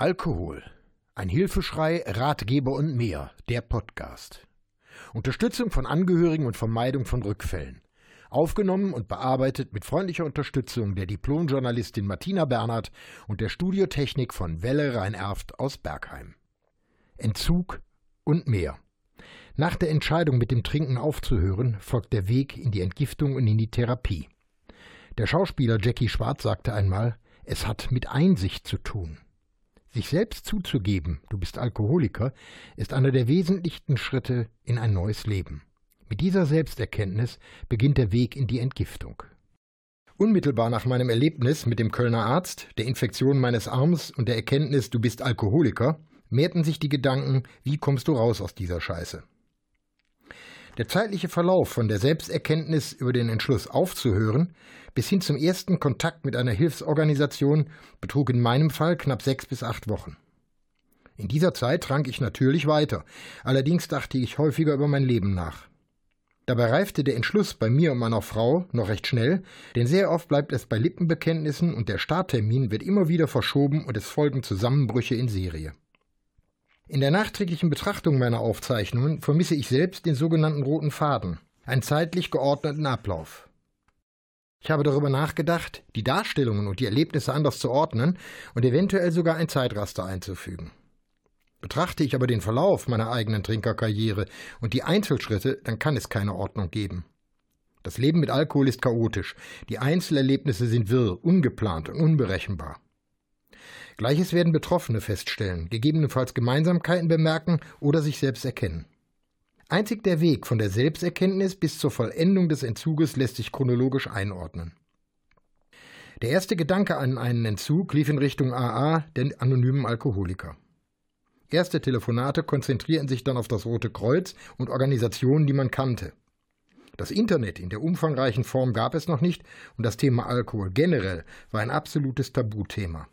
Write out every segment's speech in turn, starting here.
Alkohol. Ein Hilfeschrei, Ratgeber und mehr. Der Podcast. Unterstützung von Angehörigen und Vermeidung von Rückfällen. Aufgenommen und bearbeitet mit freundlicher Unterstützung der Diplomjournalistin Martina Bernhard und der Studiotechnik von Welle Rhein-Erft aus Bergheim. Entzug und mehr. Nach der Entscheidung, mit dem Trinken aufzuhören, folgt der Weg in die Entgiftung und in die Therapie. Der Schauspieler Jackie Schwarz sagte einmal, es hat mit Einsicht zu tun. Sich selbst zuzugeben, du bist Alkoholiker, ist einer der wesentlichsten Schritte in ein neues Leben. Mit dieser Selbsterkenntnis beginnt der Weg in die Entgiftung. Unmittelbar nach meinem Erlebnis mit dem Kölner Arzt, der Infektion meines Arms und der Erkenntnis, du bist Alkoholiker, mehrten sich die Gedanken, wie kommst du raus aus dieser Scheiße? Der zeitliche Verlauf von der Selbsterkenntnis über den Entschluss aufzuhören bis hin zum ersten Kontakt mit einer Hilfsorganisation betrug in meinem Fall knapp sechs bis acht Wochen. In dieser Zeit trank ich natürlich weiter, allerdings dachte ich häufiger über mein Leben nach. Dabei reifte der Entschluss bei mir und meiner Frau noch recht schnell, denn sehr oft bleibt es bei Lippenbekenntnissen und der Starttermin wird immer wieder verschoben und es folgen Zusammenbrüche in Serie. In der nachträglichen Betrachtung meiner Aufzeichnungen vermisse ich selbst den sogenannten roten Faden, einen zeitlich geordneten Ablauf. Ich habe darüber nachgedacht, die Darstellungen und die Erlebnisse anders zu ordnen und eventuell sogar ein Zeitraster einzufügen. Betrachte ich aber den Verlauf meiner eigenen Trinkerkarriere und die Einzelschritte, dann kann es keine Ordnung geben. Das Leben mit Alkohol ist chaotisch, die Einzelerlebnisse sind wirr, ungeplant und unberechenbar. Gleiches werden Betroffene feststellen, gegebenenfalls Gemeinsamkeiten bemerken oder sich selbst erkennen. Einzig der Weg von der Selbsterkenntnis bis zur Vollendung des Entzuges lässt sich chronologisch einordnen. Der erste Gedanke an einen Entzug lief in Richtung AA, den anonymen Alkoholiker. Erste Telefonate konzentrierten sich dann auf das Rote Kreuz und Organisationen, die man kannte. Das Internet in der umfangreichen Form gab es noch nicht und das Thema Alkohol generell war ein absolutes Tabuthema.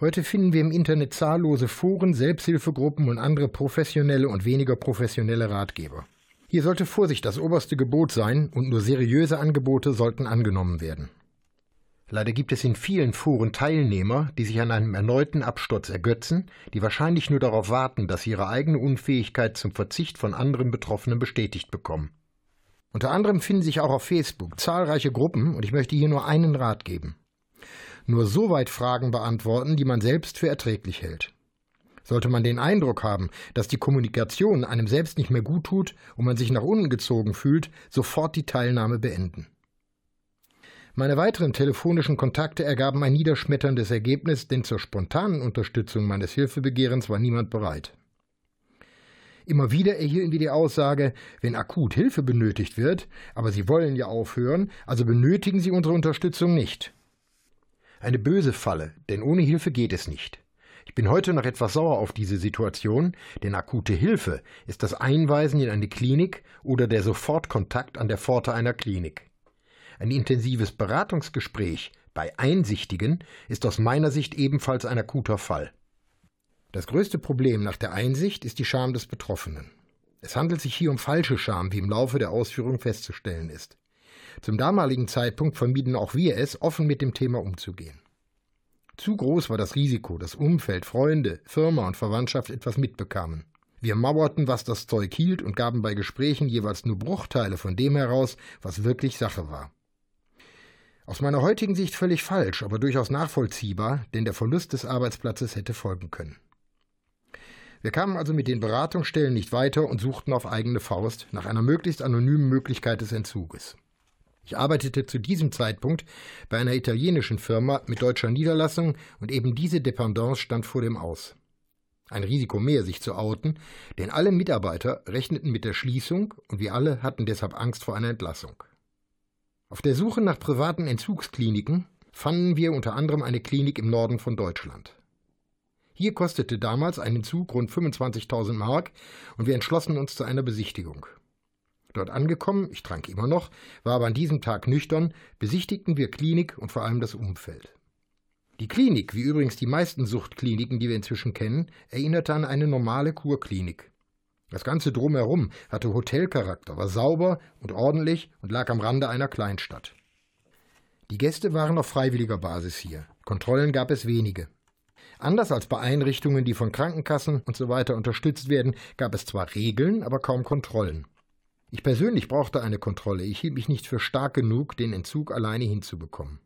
Heute finden wir im Internet zahllose Foren, Selbsthilfegruppen und andere professionelle und weniger professionelle Ratgeber. Hier sollte Vorsicht das oberste Gebot sein und nur seriöse Angebote sollten angenommen werden. Leider gibt es in vielen Foren Teilnehmer, die sich an einem erneuten Absturz ergötzen, die wahrscheinlich nur darauf warten, dass sie ihre eigene Unfähigkeit zum Verzicht von anderen Betroffenen bestätigt bekommen. Unter anderem finden sich auch auf Facebook zahlreiche Gruppen und ich möchte hier nur einen Rat geben nur so weit Fragen beantworten, die man selbst für erträglich hält. Sollte man den Eindruck haben, dass die Kommunikation einem selbst nicht mehr gut tut und man sich nach unten gezogen fühlt, sofort die Teilnahme beenden. Meine weiteren telefonischen Kontakte ergaben ein niederschmetterndes Ergebnis, denn zur spontanen Unterstützung meines Hilfebegehrens war niemand bereit. Immer wieder erhielten wir die Aussage, wenn akut Hilfe benötigt wird, aber Sie wollen ja aufhören, also benötigen Sie unsere Unterstützung nicht. Eine böse Falle, denn ohne Hilfe geht es nicht. Ich bin heute noch etwas sauer auf diese Situation, denn akute Hilfe ist das Einweisen in eine Klinik oder der Sofortkontakt an der Pforte einer Klinik. Ein intensives Beratungsgespräch bei Einsichtigen ist aus meiner Sicht ebenfalls ein akuter Fall. Das größte Problem nach der Einsicht ist die Scham des Betroffenen. Es handelt sich hier um falsche Scham, wie im Laufe der Ausführung festzustellen ist. Zum damaligen Zeitpunkt vermieden auch wir es, offen mit dem Thema umzugehen. Zu groß war das Risiko, dass Umfeld, Freunde, Firma und Verwandtschaft etwas mitbekamen. Wir mauerten, was das Zeug hielt und gaben bei Gesprächen jeweils nur Bruchteile von dem heraus, was wirklich Sache war. Aus meiner heutigen Sicht völlig falsch, aber durchaus nachvollziehbar, denn der Verlust des Arbeitsplatzes hätte folgen können. Wir kamen also mit den Beratungsstellen nicht weiter und suchten auf eigene Faust nach einer möglichst anonymen Möglichkeit des Entzuges. Ich arbeitete zu diesem Zeitpunkt bei einer italienischen Firma mit deutscher Niederlassung und eben diese Dependance stand vor dem Aus. Ein Risiko mehr, sich zu outen, denn alle Mitarbeiter rechneten mit der Schließung und wir alle hatten deshalb Angst vor einer Entlassung. Auf der Suche nach privaten Entzugskliniken fanden wir unter anderem eine Klinik im Norden von Deutschland. Hier kostete damals ein Entzug rund 25.000 Mark und wir entschlossen uns zu einer Besichtigung. Dort angekommen, ich trank immer noch, war aber an diesem Tag nüchtern, besichtigten wir Klinik und vor allem das Umfeld. Die Klinik, wie übrigens die meisten Suchtkliniken, die wir inzwischen kennen, erinnerte an eine normale Kurklinik. Das ganze drumherum hatte Hotelcharakter, war sauber und ordentlich und lag am Rande einer Kleinstadt. Die Gäste waren auf freiwilliger Basis hier. Kontrollen gab es wenige. Anders als bei Einrichtungen, die von Krankenkassen und so unterstützt werden, gab es zwar Regeln, aber kaum Kontrollen. Ich persönlich brauchte eine Kontrolle. Ich hielt mich nicht für stark genug, den Entzug alleine hinzubekommen.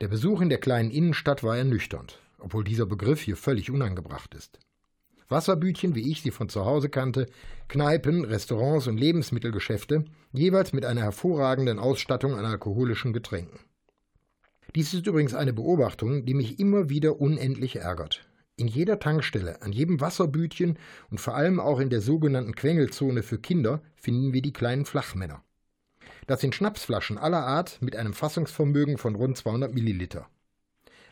Der Besuch in der kleinen Innenstadt war ernüchternd, obwohl dieser Begriff hier völlig unangebracht ist. Wasserbütchen, wie ich sie von zu Hause kannte, Kneipen, Restaurants und Lebensmittelgeschäfte, jeweils mit einer hervorragenden Ausstattung an alkoholischen Getränken. Dies ist übrigens eine Beobachtung, die mich immer wieder unendlich ärgert. In jeder Tankstelle, an jedem Wasserbütchen und vor allem auch in der sogenannten Quengelzone für Kinder finden wir die kleinen Flachmänner. Das sind Schnapsflaschen aller Art mit einem Fassungsvermögen von rund 200 Milliliter.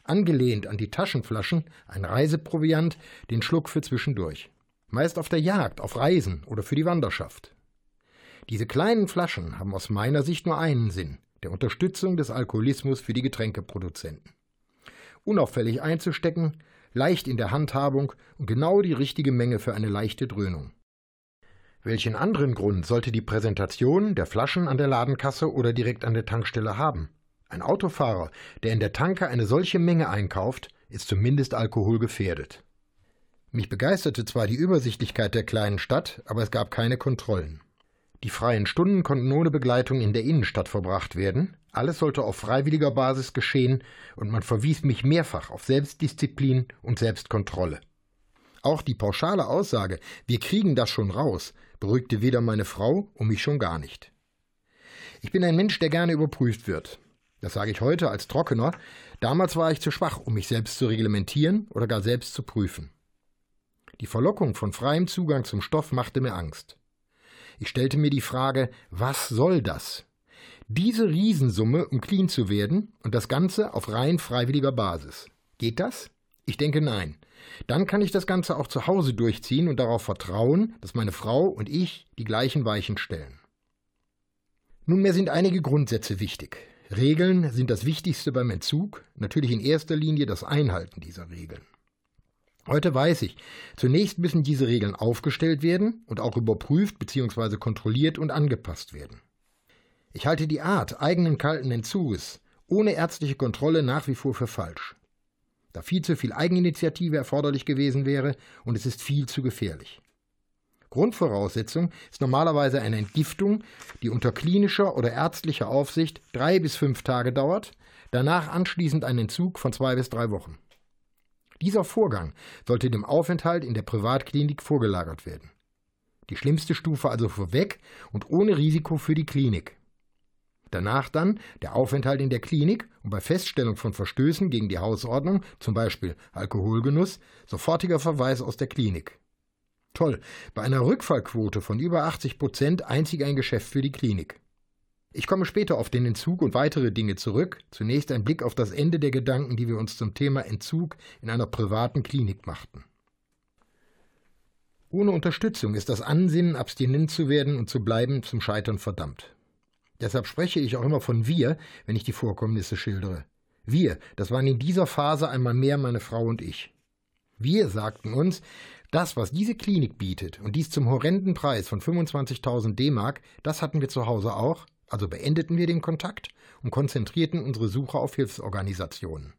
Angelehnt an die Taschenflaschen ein Reiseproviant, den Schluck für zwischendurch. Meist auf der Jagd, auf Reisen oder für die Wanderschaft. Diese kleinen Flaschen haben aus meiner Sicht nur einen Sinn, der Unterstützung des Alkoholismus für die Getränkeproduzenten. Unauffällig einzustecken, leicht in der Handhabung und genau die richtige Menge für eine leichte Dröhnung. Welchen anderen Grund sollte die Präsentation der Flaschen an der Ladenkasse oder direkt an der Tankstelle haben? Ein Autofahrer, der in der Tanke eine solche Menge einkauft, ist zumindest alkoholgefährdet. Mich begeisterte zwar die Übersichtlichkeit der kleinen Stadt, aber es gab keine Kontrollen. Die freien Stunden konnten ohne Begleitung in der Innenstadt verbracht werden, alles sollte auf freiwilliger Basis geschehen, und man verwies mich mehrfach auf Selbstdisziplin und Selbstkontrolle. Auch die pauschale Aussage, wir kriegen das schon raus, beruhigte weder meine Frau und mich schon gar nicht. Ich bin ein Mensch, der gerne überprüft wird. Das sage ich heute als Trockener. Damals war ich zu schwach, um mich selbst zu reglementieren oder gar selbst zu prüfen. Die Verlockung von freiem Zugang zum Stoff machte mir Angst. Ich stellte mir die Frage, was soll das? Diese Riesensumme, um clean zu werden und das Ganze auf rein freiwilliger Basis. Geht das? Ich denke nein. Dann kann ich das Ganze auch zu Hause durchziehen und darauf vertrauen, dass meine Frau und ich die gleichen Weichen stellen. Nunmehr sind einige Grundsätze wichtig. Regeln sind das Wichtigste beim Entzug, natürlich in erster Linie das Einhalten dieser Regeln. Heute weiß ich, zunächst müssen diese Regeln aufgestellt werden und auch überprüft bzw. kontrolliert und angepasst werden. Ich halte die Art eigenen kalten Entzuges ohne ärztliche Kontrolle nach wie vor für falsch. Da viel zu viel Eigeninitiative erforderlich gewesen wäre und es ist viel zu gefährlich. Grundvoraussetzung ist normalerweise eine Entgiftung, die unter klinischer oder ärztlicher Aufsicht drei bis fünf Tage dauert, danach anschließend ein Entzug von zwei bis drei Wochen. Dieser Vorgang sollte dem Aufenthalt in der Privatklinik vorgelagert werden. Die schlimmste Stufe also vorweg und ohne Risiko für die Klinik. Danach dann der Aufenthalt in der Klinik und bei Feststellung von Verstößen gegen die Hausordnung, zum Beispiel Alkoholgenuss, sofortiger Verweis aus der Klinik. Toll, bei einer Rückfallquote von über 80 Prozent einzig ein Geschäft für die Klinik. Ich komme später auf den Entzug und weitere Dinge zurück. Zunächst ein Blick auf das Ende der Gedanken, die wir uns zum Thema Entzug in einer privaten Klinik machten. Ohne Unterstützung ist das Ansinnen, abstinent zu werden und zu bleiben, zum Scheitern verdammt. Deshalb spreche ich auch immer von wir, wenn ich die Vorkommnisse schildere. Wir, das waren in dieser Phase einmal mehr meine Frau und ich. Wir sagten uns, das, was diese Klinik bietet, und dies zum horrenden Preis von 25.000 D-Mark, das hatten wir zu Hause auch, also beendeten wir den Kontakt und konzentrierten unsere Suche auf Hilfsorganisationen.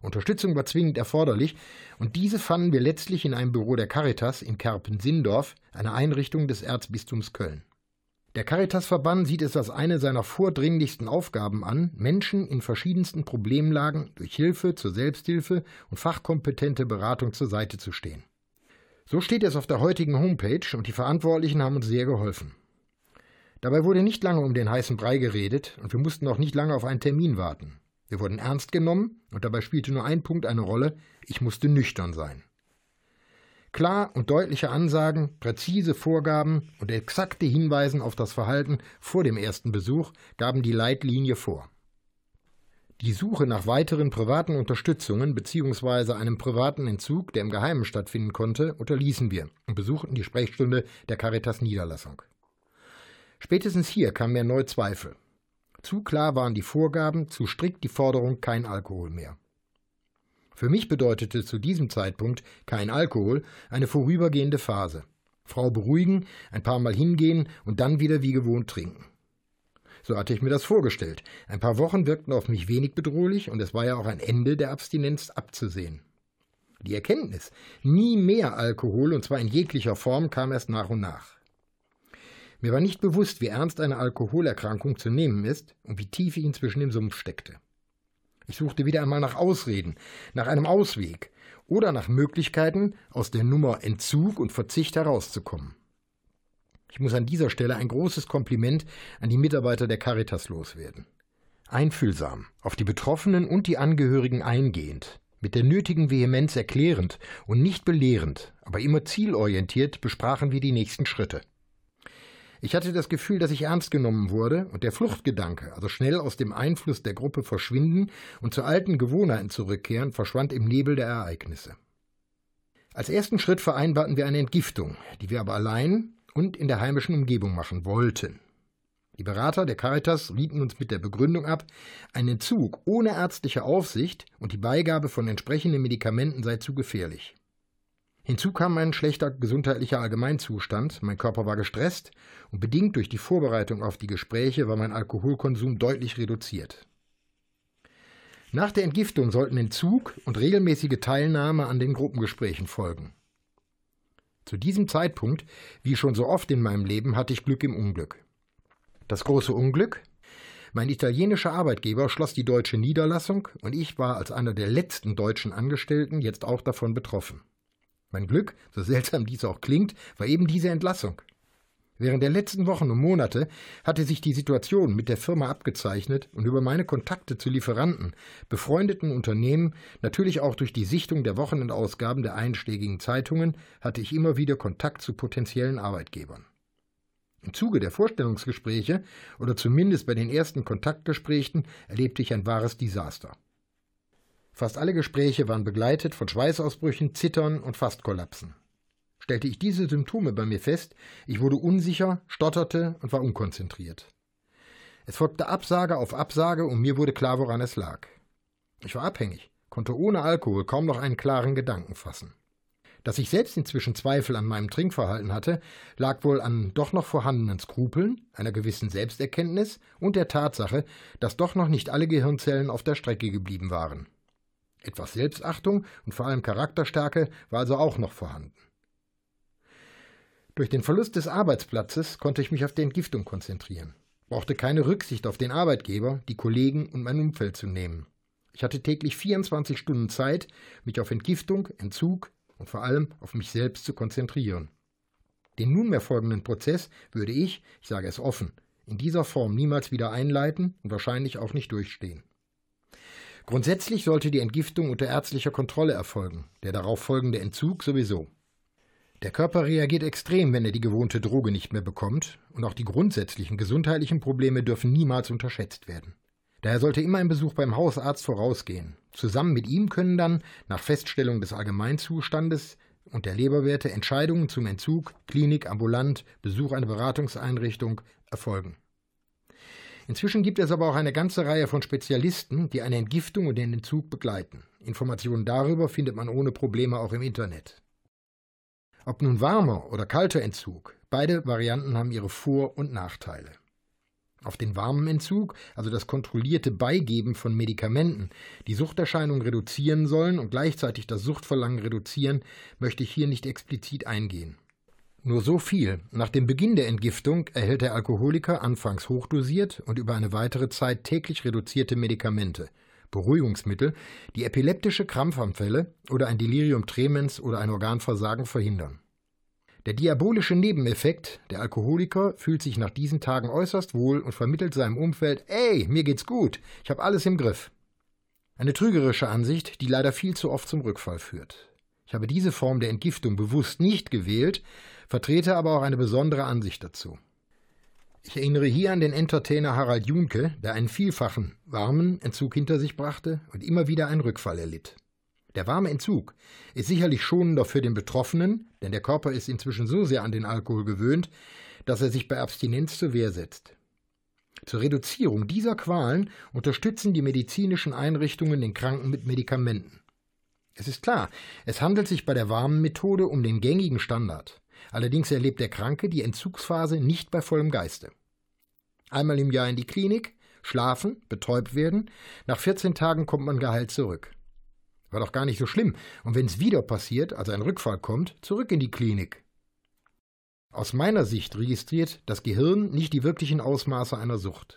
Unterstützung war zwingend erforderlich, und diese fanden wir letztlich in einem Büro der Caritas in Kerpen-Sindorf, einer Einrichtung des Erzbistums Köln. Der Caritasverband sieht es als eine seiner vordringlichsten Aufgaben an, Menschen in verschiedensten Problemlagen durch Hilfe zur Selbsthilfe und fachkompetente Beratung zur Seite zu stehen. So steht es auf der heutigen Homepage und die Verantwortlichen haben uns sehr geholfen. Dabei wurde nicht lange um den heißen Brei geredet und wir mussten auch nicht lange auf einen Termin warten. Wir wurden ernst genommen und dabei spielte nur ein Punkt eine Rolle, ich musste nüchtern sein. Klar und deutliche Ansagen, präzise Vorgaben und exakte Hinweisen auf das Verhalten vor dem ersten Besuch gaben die Leitlinie vor. Die Suche nach weiteren privaten Unterstützungen bzw. einem privaten Entzug, der im Geheimen stattfinden konnte, unterließen wir und besuchten die Sprechstunde der Caritas Niederlassung. Spätestens hier kamen mir neue Zweifel. Zu klar waren die Vorgaben, zu strikt die Forderung kein Alkohol mehr. Für mich bedeutete zu diesem Zeitpunkt kein Alkohol eine vorübergehende Phase. Frau beruhigen, ein paar Mal hingehen und dann wieder wie gewohnt trinken. So hatte ich mir das vorgestellt. Ein paar Wochen wirkten auf mich wenig bedrohlich und es war ja auch ein Ende der Abstinenz abzusehen. Die Erkenntnis, nie mehr Alkohol, und zwar in jeglicher Form, kam erst nach und nach. Mir war nicht bewusst, wie ernst eine Alkoholerkrankung zu nehmen ist und wie tief ich inzwischen im Sumpf steckte. Ich suchte wieder einmal nach Ausreden, nach einem Ausweg oder nach Möglichkeiten, aus der Nummer Entzug und Verzicht herauszukommen. Ich muss an dieser Stelle ein großes Kompliment an die Mitarbeiter der Caritas loswerden. Einfühlsam, auf die Betroffenen und die Angehörigen eingehend, mit der nötigen Vehemenz erklärend und nicht belehrend, aber immer zielorientiert besprachen wir die nächsten Schritte. Ich hatte das Gefühl, dass ich ernst genommen wurde und der Fluchtgedanke, also schnell aus dem Einfluss der Gruppe verschwinden und zu alten Gewohnheiten zurückkehren, verschwand im Nebel der Ereignisse. Als ersten Schritt vereinbarten wir eine Entgiftung, die wir aber allein und in der heimischen Umgebung machen wollten. Die Berater der Caritas rieten uns mit der Begründung ab, ein Entzug ohne ärztliche Aufsicht und die Beigabe von entsprechenden Medikamenten sei zu gefährlich. Hinzu kam ein schlechter gesundheitlicher Allgemeinzustand, mein Körper war gestresst und bedingt durch die Vorbereitung auf die Gespräche war mein Alkoholkonsum deutlich reduziert. Nach der Entgiftung sollten Entzug und regelmäßige Teilnahme an den Gruppengesprächen folgen. Zu diesem Zeitpunkt, wie schon so oft in meinem Leben, hatte ich Glück im Unglück. Das große Unglück? Mein italienischer Arbeitgeber schloss die deutsche Niederlassung und ich war als einer der letzten deutschen Angestellten jetzt auch davon betroffen. Mein Glück, so seltsam dies auch klingt, war eben diese Entlassung. Während der letzten Wochen und Monate hatte sich die Situation mit der Firma abgezeichnet und über meine Kontakte zu Lieferanten, befreundeten Unternehmen, natürlich auch durch die Sichtung der Wochenendausgaben der einschlägigen Zeitungen, hatte ich immer wieder Kontakt zu potenziellen Arbeitgebern. Im Zuge der Vorstellungsgespräche oder zumindest bei den ersten Kontaktgesprächen erlebte ich ein wahres Desaster. Fast alle Gespräche waren begleitet von Schweißausbrüchen, Zittern und Fastkollapsen. Stellte ich diese Symptome bei mir fest, ich wurde unsicher, stotterte und war unkonzentriert. Es folgte Absage auf Absage und mir wurde klar, woran es lag. Ich war abhängig, konnte ohne Alkohol kaum noch einen klaren Gedanken fassen. Dass ich selbst inzwischen Zweifel an meinem Trinkverhalten hatte, lag wohl an doch noch vorhandenen Skrupeln, einer gewissen Selbsterkenntnis und der Tatsache, dass doch noch nicht alle Gehirnzellen auf der Strecke geblieben waren. Etwas Selbstachtung und vor allem Charakterstärke war also auch noch vorhanden. Durch den Verlust des Arbeitsplatzes konnte ich mich auf die Entgiftung konzentrieren, brauchte keine Rücksicht auf den Arbeitgeber, die Kollegen und mein Umfeld zu nehmen. Ich hatte täglich 24 Stunden Zeit, mich auf Entgiftung, Entzug, und vor allem auf mich selbst zu konzentrieren. Den nunmehr folgenden Prozess würde ich, ich sage es offen, in dieser Form niemals wieder einleiten und wahrscheinlich auch nicht durchstehen. Grundsätzlich sollte die Entgiftung unter ärztlicher Kontrolle erfolgen, der darauf folgende Entzug sowieso. Der Körper reagiert extrem, wenn er die gewohnte Droge nicht mehr bekommt, und auch die grundsätzlichen gesundheitlichen Probleme dürfen niemals unterschätzt werden. Daher sollte immer ein Besuch beim Hausarzt vorausgehen. Zusammen mit ihm können dann, nach Feststellung des Allgemeinzustandes und der Leberwerte, Entscheidungen zum Entzug, Klinik, ambulant, Besuch einer Beratungseinrichtung erfolgen. Inzwischen gibt es aber auch eine ganze Reihe von Spezialisten, die eine Entgiftung und den Entzug begleiten. Informationen darüber findet man ohne Probleme auch im Internet. Ob nun warmer oder kalter Entzug, beide Varianten haben ihre Vor- und Nachteile. Auf den warmen Entzug, also das kontrollierte Beigeben von Medikamenten, die Suchterscheinungen reduzieren sollen und gleichzeitig das Suchtverlangen reduzieren, möchte ich hier nicht explizit eingehen. Nur so viel. Nach dem Beginn der Entgiftung erhält der Alkoholiker anfangs hochdosiert und über eine weitere Zeit täglich reduzierte Medikamente, Beruhigungsmittel, die epileptische Krampfanfälle oder ein Delirium tremens oder ein Organversagen verhindern. Der diabolische Nebeneffekt, der Alkoholiker fühlt sich nach diesen Tagen äußerst wohl und vermittelt seinem Umfeld, ey, mir geht's gut, ich habe alles im Griff. Eine trügerische Ansicht, die leider viel zu oft zum Rückfall führt. Ich habe diese Form der Entgiftung bewusst nicht gewählt, vertrete aber auch eine besondere Ansicht dazu. Ich erinnere hier an den Entertainer Harald Junke, der einen vielfachen warmen Entzug hinter sich brachte und immer wieder einen Rückfall erlitt. Der warme Entzug ist sicherlich schonender für den Betroffenen, denn der Körper ist inzwischen so sehr an den Alkohol gewöhnt, dass er sich bei Abstinenz zur Wehr setzt. Zur Reduzierung dieser Qualen unterstützen die medizinischen Einrichtungen den Kranken mit Medikamenten. Es ist klar, es handelt sich bei der warmen Methode um den gängigen Standard. Allerdings erlebt der Kranke die Entzugsphase nicht bei vollem Geiste. Einmal im Jahr in die Klinik, schlafen, betäubt werden, nach 14 Tagen kommt man geheilt zurück. War doch gar nicht so schlimm. Und wenn es wieder passiert, also ein Rückfall kommt, zurück in die Klinik. Aus meiner Sicht registriert das Gehirn nicht die wirklichen Ausmaße einer Sucht.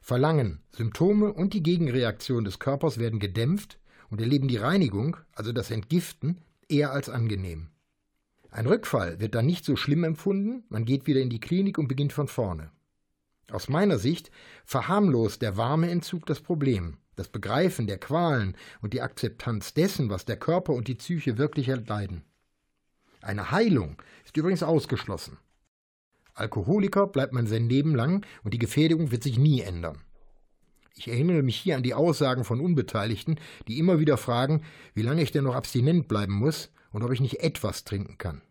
Verlangen, Symptome und die Gegenreaktion des Körpers werden gedämpft und erleben die Reinigung, also das Entgiften, eher als angenehm. Ein Rückfall wird dann nicht so schlimm empfunden, man geht wieder in die Klinik und beginnt von vorne. Aus meiner Sicht verharmlost der warme Entzug das Problem, das Begreifen der Qualen und die Akzeptanz dessen, was der Körper und die Psyche wirklich erleiden. Eine Heilung ist übrigens ausgeschlossen. Alkoholiker bleibt man sein Leben lang und die Gefährdung wird sich nie ändern. Ich erinnere mich hier an die Aussagen von Unbeteiligten, die immer wieder fragen, wie lange ich denn noch abstinent bleiben muss und ob ich nicht etwas trinken kann.